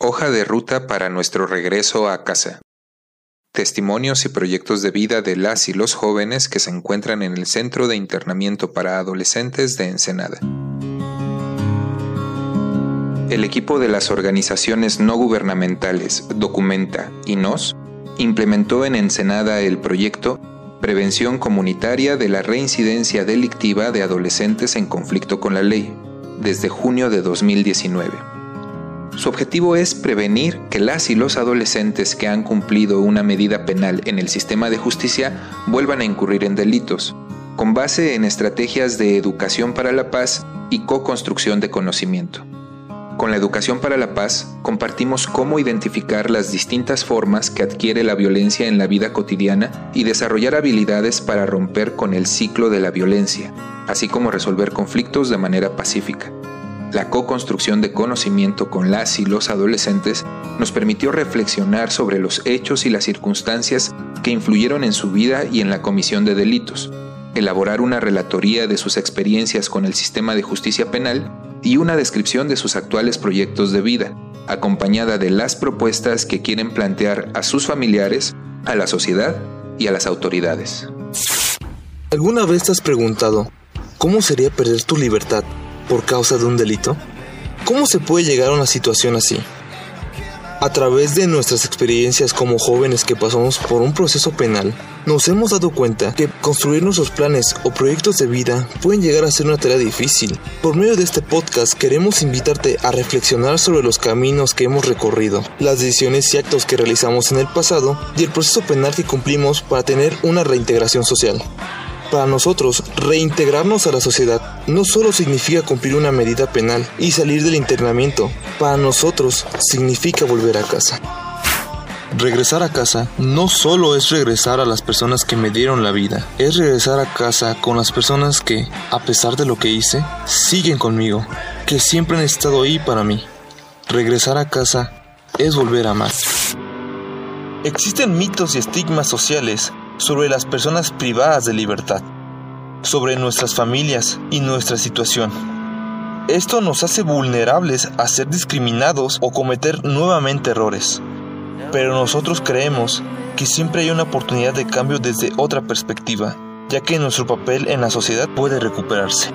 Hoja de ruta para nuestro regreso a casa. Testimonios y proyectos de vida de las y los jóvenes que se encuentran en el Centro de Internamiento para Adolescentes de Ensenada. El equipo de las organizaciones no gubernamentales Documenta y NOS implementó en Ensenada el proyecto Prevención Comunitaria de la Reincidencia Delictiva de Adolescentes en Conflicto con la Ley, desde junio de 2019. Su objetivo es prevenir que las y los adolescentes que han cumplido una medida penal en el sistema de justicia vuelvan a incurrir en delitos, con base en estrategias de educación para la paz y co-construcción de conocimiento. Con la educación para la paz compartimos cómo identificar las distintas formas que adquiere la violencia en la vida cotidiana y desarrollar habilidades para romper con el ciclo de la violencia, así como resolver conflictos de manera pacífica. La co-construcción de conocimiento con las y los adolescentes nos permitió reflexionar sobre los hechos y las circunstancias que influyeron en su vida y en la comisión de delitos, elaborar una relatoría de sus experiencias con el sistema de justicia penal y una descripción de sus actuales proyectos de vida, acompañada de las propuestas que quieren plantear a sus familiares, a la sociedad y a las autoridades. ¿Alguna vez te has preguntado cómo sería perder tu libertad por causa de un delito? ¿Cómo se puede llegar a una situación así? A través de nuestras experiencias como jóvenes que pasamos por un proceso penal, nos hemos dado cuenta que construir nuestros planes o proyectos de vida pueden llegar a ser una tarea difícil. Por medio de este podcast queremos invitarte a reflexionar sobre los caminos que hemos recorrido, las decisiones y actos que realizamos en el pasado y el proceso penal que cumplimos para tener una reintegración social. Para nosotros, reintegrarnos a la sociedad no solo significa cumplir una medida penal y salir del internamiento, para nosotros significa volver a casa. Regresar a casa no solo es regresar a las personas que me dieron la vida, es regresar a casa con las personas que, a pesar de lo que hice, siguen conmigo, que siempre han estado ahí para mí. Regresar a casa es volver a amar. Existen mitos y estigmas sociales sobre las personas privadas de libertad, sobre nuestras familias y nuestra situación. Esto nos hace vulnerables a ser discriminados o cometer nuevamente errores. Pero nosotros creemos que siempre hay una oportunidad de cambio desde otra perspectiva, ya que nuestro papel en la sociedad puede recuperarse.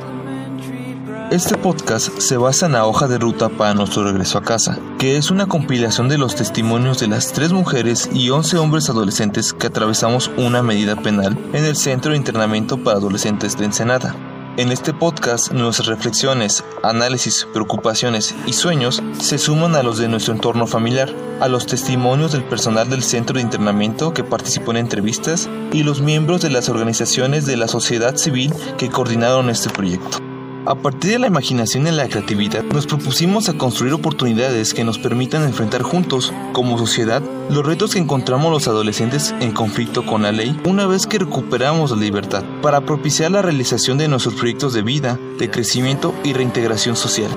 Este podcast se basa en la hoja de ruta para nuestro regreso a casa, que es una compilación de los testimonios de las tres mujeres y 11 hombres adolescentes que atravesamos una medida penal en el Centro de Internamiento para Adolescentes de Ensenada. En este podcast, nuestras reflexiones, análisis, preocupaciones y sueños se suman a los de nuestro entorno familiar, a los testimonios del personal del centro de internamiento que participó en entrevistas y los miembros de las organizaciones de la sociedad civil que coordinaron este proyecto. A partir de la imaginación y la creatividad, nos propusimos a construir oportunidades que nos permitan enfrentar juntos, como sociedad, los retos que encontramos los adolescentes en conflicto con la ley una vez que recuperamos la libertad, para propiciar la realización de nuestros proyectos de vida, de crecimiento y reintegración social.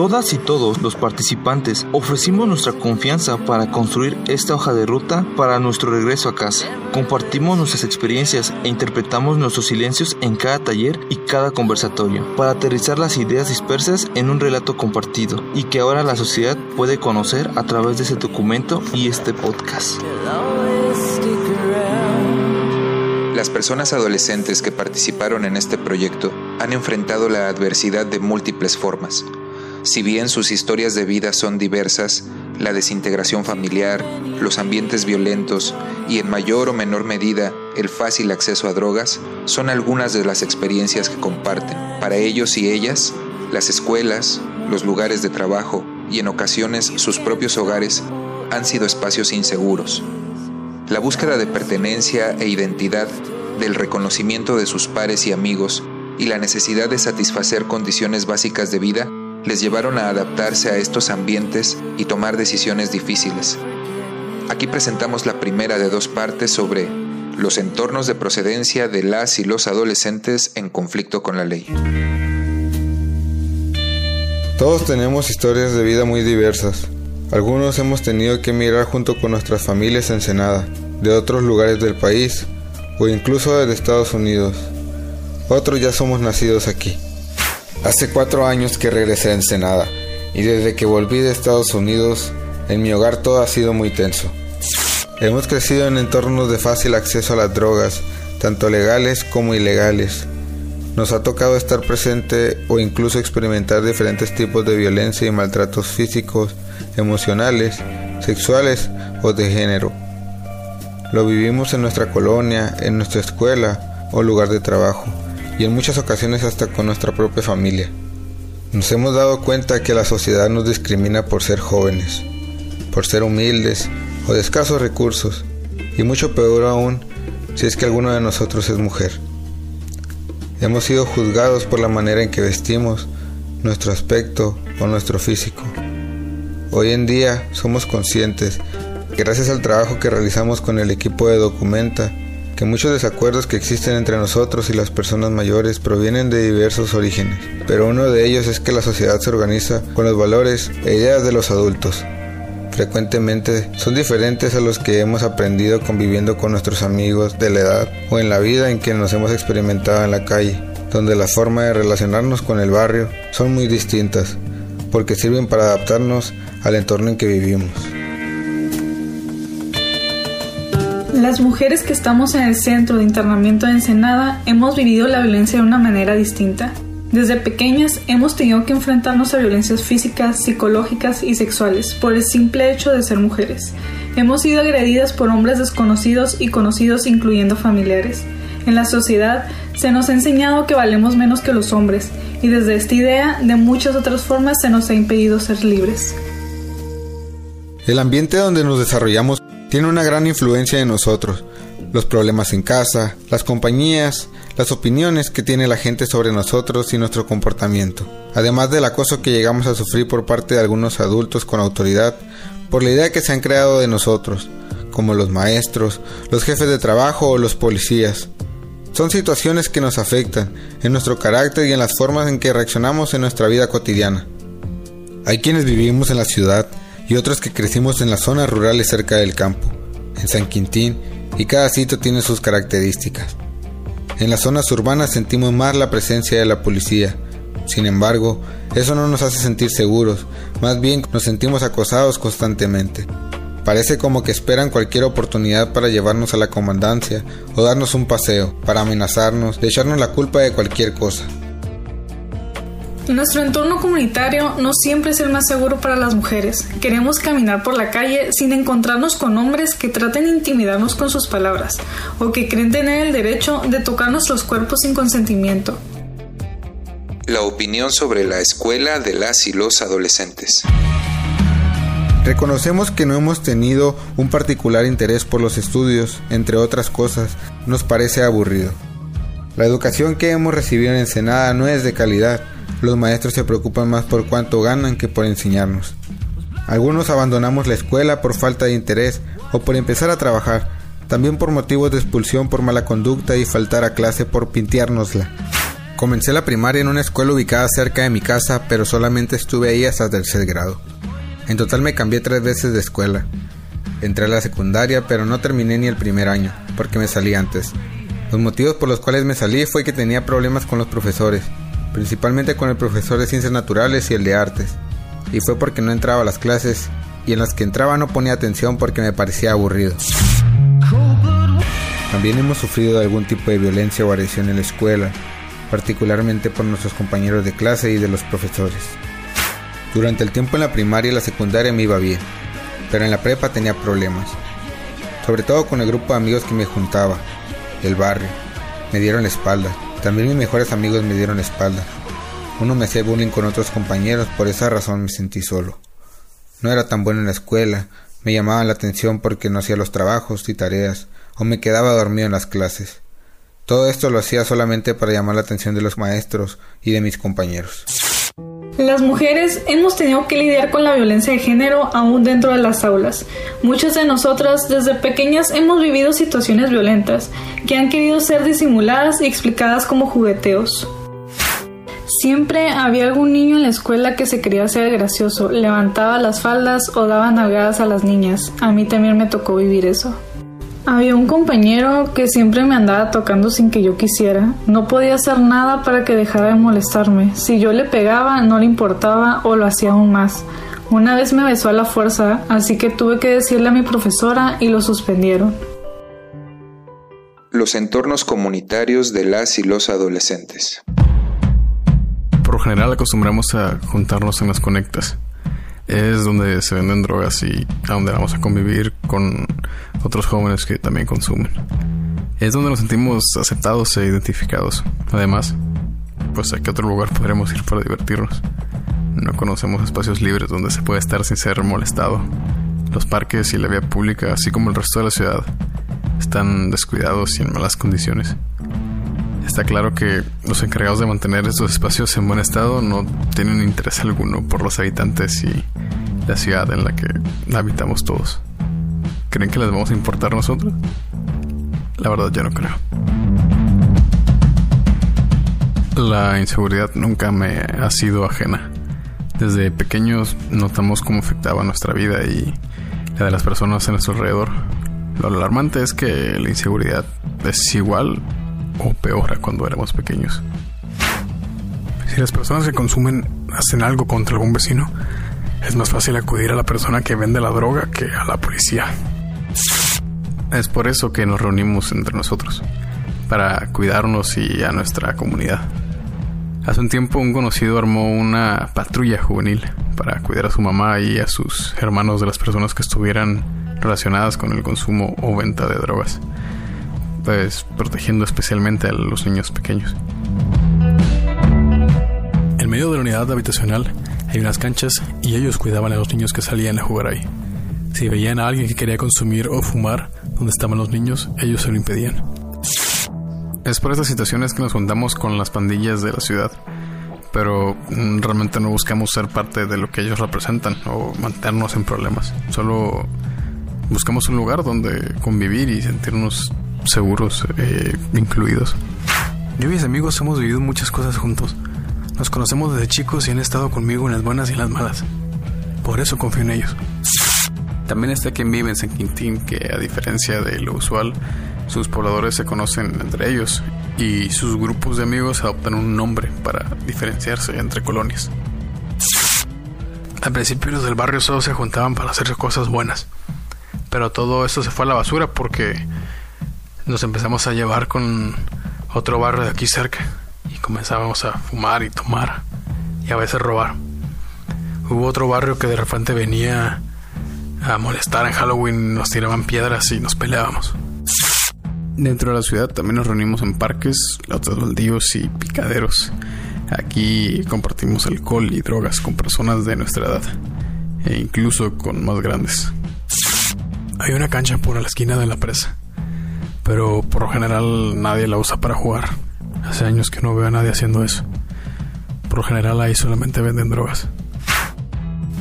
Todas y todos los participantes ofrecimos nuestra confianza para construir esta hoja de ruta para nuestro regreso a casa. Compartimos nuestras experiencias e interpretamos nuestros silencios en cada taller y cada conversatorio para aterrizar las ideas dispersas en un relato compartido y que ahora la sociedad puede conocer a través de ese documento y este podcast. Las personas adolescentes que participaron en este proyecto han enfrentado la adversidad de múltiples formas si bien sus historias de vida son diversas, la desintegración familiar, los ambientes violentos y en mayor o menor medida el fácil acceso a drogas son algunas de las experiencias que comparten. Para ellos y ellas, las escuelas, los lugares de trabajo y en ocasiones sus propios hogares han sido espacios inseguros. La búsqueda de pertenencia e identidad, del reconocimiento de sus pares y amigos y la necesidad de satisfacer condiciones básicas de vida les llevaron a adaptarse a estos ambientes y tomar decisiones difíciles. Aquí presentamos la primera de dos partes sobre los entornos de procedencia de las y los adolescentes en conflicto con la ley. Todos tenemos historias de vida muy diversas. Algunos hemos tenido que emigrar junto con nuestras familias en Senada, de otros lugares del país o incluso de Estados Unidos. Otros ya somos nacidos aquí. Hace cuatro años que regresé a Ensenada y desde que volví de Estados Unidos En mi hogar todo ha sido muy tenso. Hemos crecido en entornos de fácil acceso a las drogas, tanto legales como ilegales. Nos ha tocado estar presente o incluso experimentar diferentes tipos de violencia y maltratos físicos, emocionales, sexuales o de género. Lo vivimos en nuestra colonia, en nuestra escuela o lugar de trabajo y en muchas ocasiones hasta con nuestra propia familia. Nos hemos dado cuenta que la sociedad nos discrimina por ser jóvenes, por ser humildes o de escasos recursos y mucho peor aún si es que alguno de nosotros es mujer. Hemos sido juzgados por la manera en que vestimos, nuestro aspecto o nuestro físico. Hoy en día somos conscientes gracias al trabajo que realizamos con el equipo de Documenta, que muchos desacuerdos que existen entre nosotros y las personas mayores provienen de diversos orígenes, pero uno de ellos es que la sociedad se organiza con los valores e ideas de los adultos. Frecuentemente son diferentes a los que hemos aprendido conviviendo con nuestros amigos de la edad o en la vida en que nos hemos experimentado en la calle, donde la forma de relacionarnos con el barrio son muy distintas, porque sirven para adaptarnos al entorno en que vivimos. Las mujeres que estamos en el centro de internamiento de Ensenada hemos vivido la violencia de una manera distinta. Desde pequeñas hemos tenido que enfrentarnos a violencias físicas, psicológicas y sexuales por el simple hecho de ser mujeres. Hemos sido agredidas por hombres desconocidos y conocidos incluyendo familiares. En la sociedad se nos ha enseñado que valemos menos que los hombres y desde esta idea de muchas otras formas se nos ha impedido ser libres. El ambiente donde nos desarrollamos tiene una gran influencia en nosotros. Los problemas en casa, las compañías, las opiniones que tiene la gente sobre nosotros y nuestro comportamiento. Además del acoso que llegamos a sufrir por parte de algunos adultos con autoridad, por la idea que se han creado de nosotros, como los maestros, los jefes de trabajo o los policías. Son situaciones que nos afectan en nuestro carácter y en las formas en que reaccionamos en nuestra vida cotidiana. Hay quienes vivimos en la ciudad y otros que crecimos en las zonas rurales cerca del campo, en San Quintín, y cada sitio tiene sus características. En las zonas urbanas sentimos más la presencia de la policía. Sin embargo, eso no nos hace sentir seguros, más bien nos sentimos acosados constantemente. Parece como que esperan cualquier oportunidad para llevarnos a la comandancia o darnos un paseo, para amenazarnos, de echarnos la culpa de cualquier cosa. Nuestro entorno comunitario no siempre es el más seguro para las mujeres. Queremos caminar por la calle sin encontrarnos con hombres que traten de intimidarnos con sus palabras o que creen tener el derecho de tocar nuestros cuerpos sin consentimiento. La opinión sobre la escuela de las y los adolescentes. Reconocemos que no hemos tenido un particular interés por los estudios, entre otras cosas, nos parece aburrido. La educación que hemos recibido en Ensenada no es de calidad, los maestros se preocupan más por cuánto ganan que por enseñarnos. Algunos abandonamos la escuela por falta de interés o por empezar a trabajar, también por motivos de expulsión por mala conducta y faltar a clase por pinteárnosla. Comencé la primaria en una escuela ubicada cerca de mi casa, pero solamente estuve ahí hasta tercer grado. En total me cambié tres veces de escuela. Entré a la secundaria, pero no terminé ni el primer año, porque me salí antes. Los motivos por los cuales me salí fue que tenía problemas con los profesores, principalmente con el profesor de ciencias naturales y el de artes, y fue porque no entraba a las clases y en las que entraba no ponía atención porque me parecía aburrido. También hemos sufrido algún tipo de violencia o agresión en la escuela, particularmente por nuestros compañeros de clase y de los profesores. Durante el tiempo en la primaria y la secundaria me iba bien, pero en la prepa tenía problemas, sobre todo con el grupo de amigos que me juntaba, del barrio, me dieron la espalda, también mis mejores amigos me dieron espalda. Uno me hacía bullying con otros compañeros, por esa razón me sentí solo. No era tan bueno en la escuela, me llamaban la atención porque no hacía los trabajos y tareas, o me quedaba dormido en las clases. Todo esto lo hacía solamente para llamar la atención de los maestros y de mis compañeros. Las mujeres hemos tenido que lidiar con la violencia de género aún dentro de las aulas. Muchas de nosotras desde pequeñas hemos vivido situaciones violentas que han querido ser disimuladas y explicadas como jugueteos. Siempre había algún niño en la escuela que se quería ser gracioso, levantaba las faldas o daba nalgadas a las niñas. A mí también me tocó vivir eso. Había un compañero que siempre me andaba tocando sin que yo quisiera. No podía hacer nada para que dejara de molestarme. Si yo le pegaba, no le importaba o lo hacía aún más. Una vez me besó a la fuerza, así que tuve que decirle a mi profesora y lo suspendieron. Los entornos comunitarios de las y los adolescentes. Por lo general acostumbramos a juntarnos en las conectas. Es donde se venden drogas y a donde vamos a convivir con otros jóvenes que también consumen. Es donde nos sentimos aceptados e identificados. Además, pues a qué otro lugar podremos ir para divertirnos. No conocemos espacios libres donde se puede estar sin ser molestado. Los parques y la vía pública, así como el resto de la ciudad, están descuidados y en malas condiciones. Está claro que los encargados de mantener estos espacios en buen estado no tienen interés alguno por los habitantes y la ciudad en la que habitamos todos. ¿Creen que les vamos a importar nosotros? La verdad yo no creo. La inseguridad nunca me ha sido ajena. Desde pequeños notamos cómo afectaba nuestra vida y la de las personas en nuestro alrededor. Lo alarmante es que la inseguridad es igual o peor a cuando éramos pequeños. Si las personas que consumen hacen algo contra algún vecino, es más fácil acudir a la persona que vende la droga que a la policía. Es por eso que nos reunimos entre nosotros, para cuidarnos y a nuestra comunidad. Hace un tiempo un conocido armó una patrulla juvenil para cuidar a su mamá y a sus hermanos de las personas que estuvieran relacionadas con el consumo o venta de drogas pues protegiendo especialmente a los niños pequeños. En medio de la unidad habitacional hay unas canchas y ellos cuidaban a los niños que salían a jugar ahí. Si veían a alguien que quería consumir o fumar donde estaban los niños, ellos se lo impedían. Es por estas situaciones que nos juntamos con las pandillas de la ciudad, pero mm, realmente no buscamos ser parte de lo que ellos representan o mantenernos en problemas. Solo buscamos un lugar donde convivir y sentirnos seguros eh, incluidos. Yo y mis amigos hemos vivido muchas cosas juntos. Nos conocemos desde chicos y han estado conmigo en las buenas y en las malas. Por eso confío en ellos. También está quien vive en San Quintín, que a diferencia de lo usual, sus pobladores se conocen entre ellos y sus grupos de amigos adoptan un nombre para diferenciarse entre colonias. Al principio los del barrio solo se juntaban para hacer cosas buenas, pero todo esto se fue a la basura porque nos empezamos a llevar con otro barrio de aquí cerca comenzábamos a fumar y tomar y a veces robar. Hubo otro barrio que de repente venía a molestar en Halloween, nos tiraban piedras y nos peleábamos. Dentro de la ciudad también nos reunimos en parques, otros baldíos y picaderos. Aquí compartimos alcohol y drogas con personas de nuestra edad e incluso con más grandes. Hay una cancha por la esquina de la presa pero por lo general nadie la usa para jugar. Hace años que no veo a nadie haciendo eso. Por lo general ahí solamente venden drogas.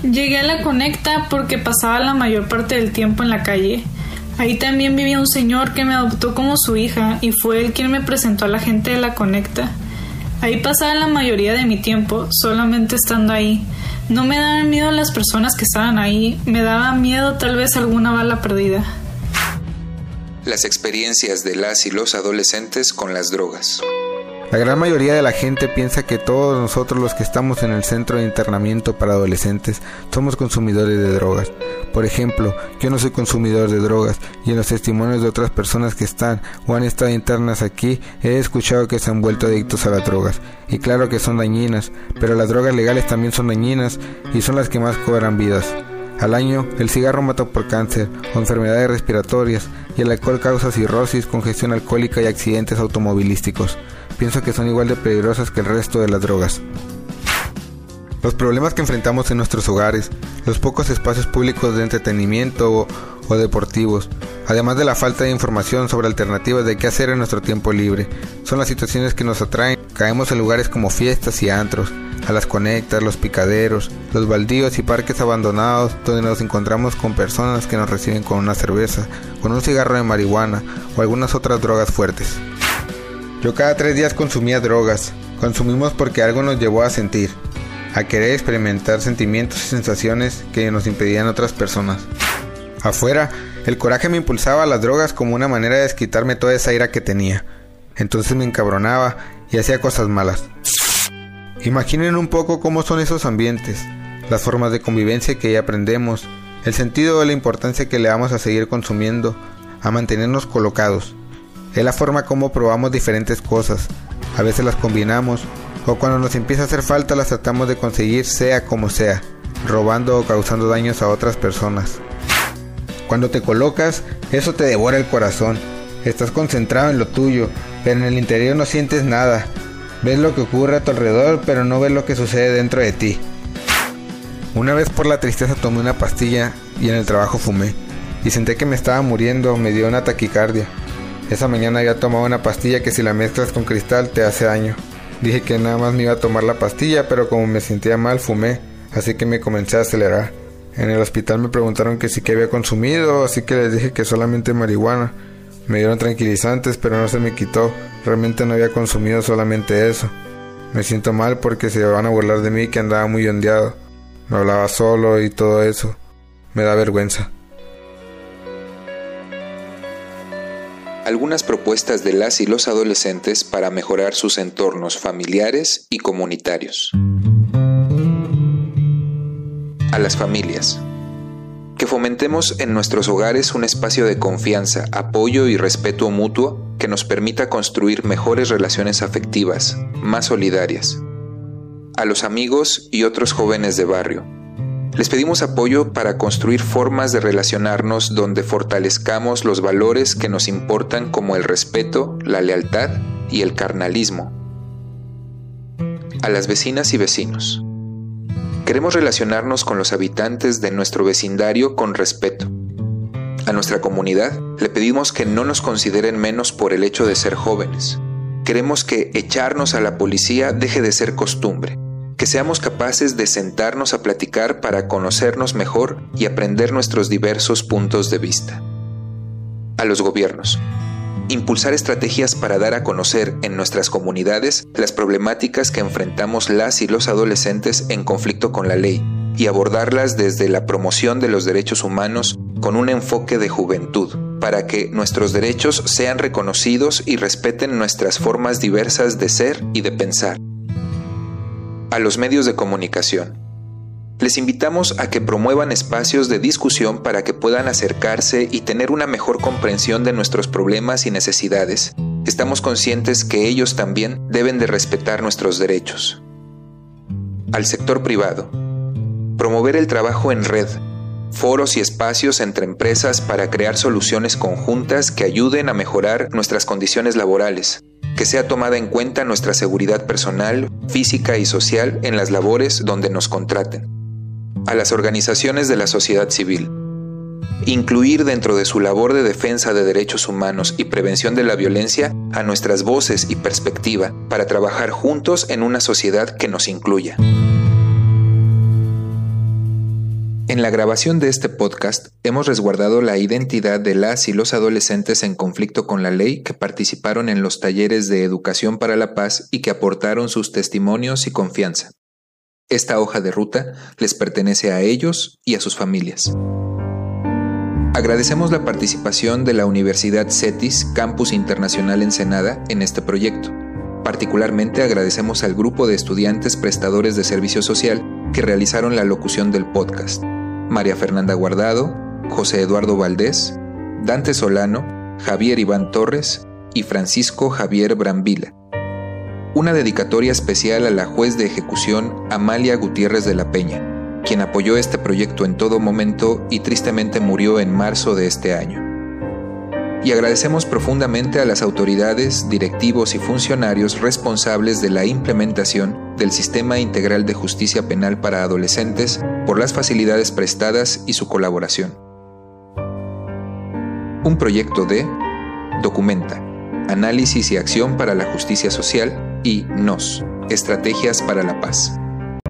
Llegué a la Conecta porque pasaba la mayor parte del tiempo en la calle. Ahí también vivía un señor que me adoptó como su hija y fue él quien me presentó a la gente de la Conecta. Ahí pasaba la mayoría de mi tiempo, solamente estando ahí. No me daban miedo las personas que estaban ahí, me daba miedo tal vez alguna bala perdida las experiencias de las y los adolescentes con las drogas. La gran mayoría de la gente piensa que todos nosotros los que estamos en el centro de internamiento para adolescentes somos consumidores de drogas. Por ejemplo, yo no soy consumidor de drogas y en los testimonios de otras personas que están o han estado internas aquí he escuchado que se han vuelto adictos a las drogas. Y claro que son dañinas, pero las drogas legales también son dañinas y son las que más cobran vidas. Al año, el cigarro mata por cáncer o enfermedades respiratorias y el alcohol causa cirrosis, congestión alcohólica y accidentes automovilísticos. Pienso que son igual de peligrosas que el resto de las drogas. Los problemas que enfrentamos en nuestros hogares, los pocos espacios públicos de entretenimiento o, deportivos, además de la falta de información sobre alternativas de qué hacer en nuestro tiempo libre, son las situaciones que nos atraen. Caemos en lugares como fiestas y antros, a las conectas, los picaderos, los baldíos y parques abandonados donde nos encontramos con personas que nos reciben con una cerveza, con un cigarro de marihuana o algunas otras drogas fuertes. Yo cada tres días consumía drogas. Consumimos porque algo nos llevó a sentir, a querer experimentar sentimientos y sensaciones que nos impedían otras personas. Afuera, el coraje me impulsaba a las drogas como una manera de desquitarme toda esa ira que tenía. Entonces me encabronaba y hacía cosas malas. Imaginen un poco cómo son esos ambientes. las formas de convivencia que aprendemos, el sentido de la importancia que le damos a seguir consumiendo, a mantenernos colocados. Es la forma como probamos diferentes cosas, a veces las combinamos, o cuando nos empieza a hacer falta las tratamos de conseguir sea como sea, robando o causando daños a otras personas. Cuando te colocas, eso te devora el corazón. Estás concentrado en lo tuyo, pero en el interior no sientes nada. Ves lo que ocurre a tu alrededor, pero no ves lo que sucede dentro de ti. Una vez por la tristeza tomé una pastilla y en el trabajo fumé. Y senté que me estaba muriendo, me dio una taquicardia. Esa mañana había tomado una pastilla que si la mezclas con cristal te hace daño. Dije que nada más me iba a tomar la pastilla, pero como me sentía mal fumé, así que me comencé a acelerar. En el hospital me preguntaron que sí que había consumido, así que les dije que solamente marihuana. Me dieron tranquilizantes, pero no se me quitó. Realmente no había consumido solamente eso. Me siento mal porque se van a burlar de mí que andaba muy ondeado. Me hablaba solo y todo eso. Me da vergüenza. Algunas propuestas de las y los adolescentes para mejorar sus entornos familiares y comunitarios. A las familias. Que fomentemos en nuestros hogares un espacio de confianza, apoyo y respeto mutuo que nos permita construir mejores relaciones afectivas, más solidarias, a los amigos y otros jóvenes de barrio. Les pedimos apoyo para construir formas de relacionarnos donde fortalezcamos los valores que nos importan como el respeto, la lealtad y el carnalismo. A las vecinas y vecinos. Queremos relacionarnos con los habitantes de nuestro vecindario con respeto. A nuestra comunidad le pedimos que no nos consideren menos por el hecho de ser jóvenes. Queremos que echarnos a la policía deje de ser costumbre que seamos capaces de sentarnos a platicar para conocernos mejor y aprender nuestros diversos puntos de vista. A los gobiernos. Impulsar estrategias para dar a conocer en nuestras comunidades las problemáticas que enfrentamos las y los adolescentes en conflicto con la ley y abordarlas desde la promoción de los derechos humanos con un enfoque de juventud, para que nuestros derechos sean reconocidos y respeten nuestras formas diversas de ser y de pensar a los medios de comunicación. Les invitamos a que promuevan espacios de discusión para que puedan acercarse y tener una mejor comprensión de nuestros problemas y necesidades. Estamos conscientes que ellos también deben de respetar nuestros derechos. Al sector privado. Promover el trabajo en red, foros y espacios entre empresas para crear soluciones conjuntas que ayuden a mejorar nuestras condiciones laborales, que sea tomada en cuenta nuestra seguridad personal, física y social en las labores donde nos contraten. A las organizaciones de la sociedad civil. Incluir dentro de su labor de defensa de derechos humanos y prevención de la violencia a nuestras voces y perspectiva para trabajar juntos en una sociedad que nos incluya. En la grabación de este podcast hemos resguardado la identidad de las y los adolescentes en conflicto con la ley que participaron en los talleres de educación para la paz y que aportaron sus testimonios y confianza. Esta hoja de ruta les pertenece a ellos y a sus familias. Agradecemos la participación de la Universidad CETIS Campus Internacional Ensenada en este proyecto. Particularmente agradecemos al grupo de estudiantes prestadores de servicio social que realizaron la locución del podcast. María Fernanda Guardado, José Eduardo Valdés, Dante Solano, Javier Iván Torres y Francisco Javier Brambila. Una dedicatoria especial a la juez de ejecución Amalia Gutiérrez de la Peña, quien apoyó este proyecto en todo momento y tristemente murió en marzo de este año. Y agradecemos profundamente a las autoridades, directivos y funcionarios responsables de la implementación del Sistema Integral de Justicia Penal para Adolescentes por las facilidades prestadas y su colaboración. Un proyecto de Documenta, Análisis y Acción para la Justicia Social y NOS, Estrategias para la Paz.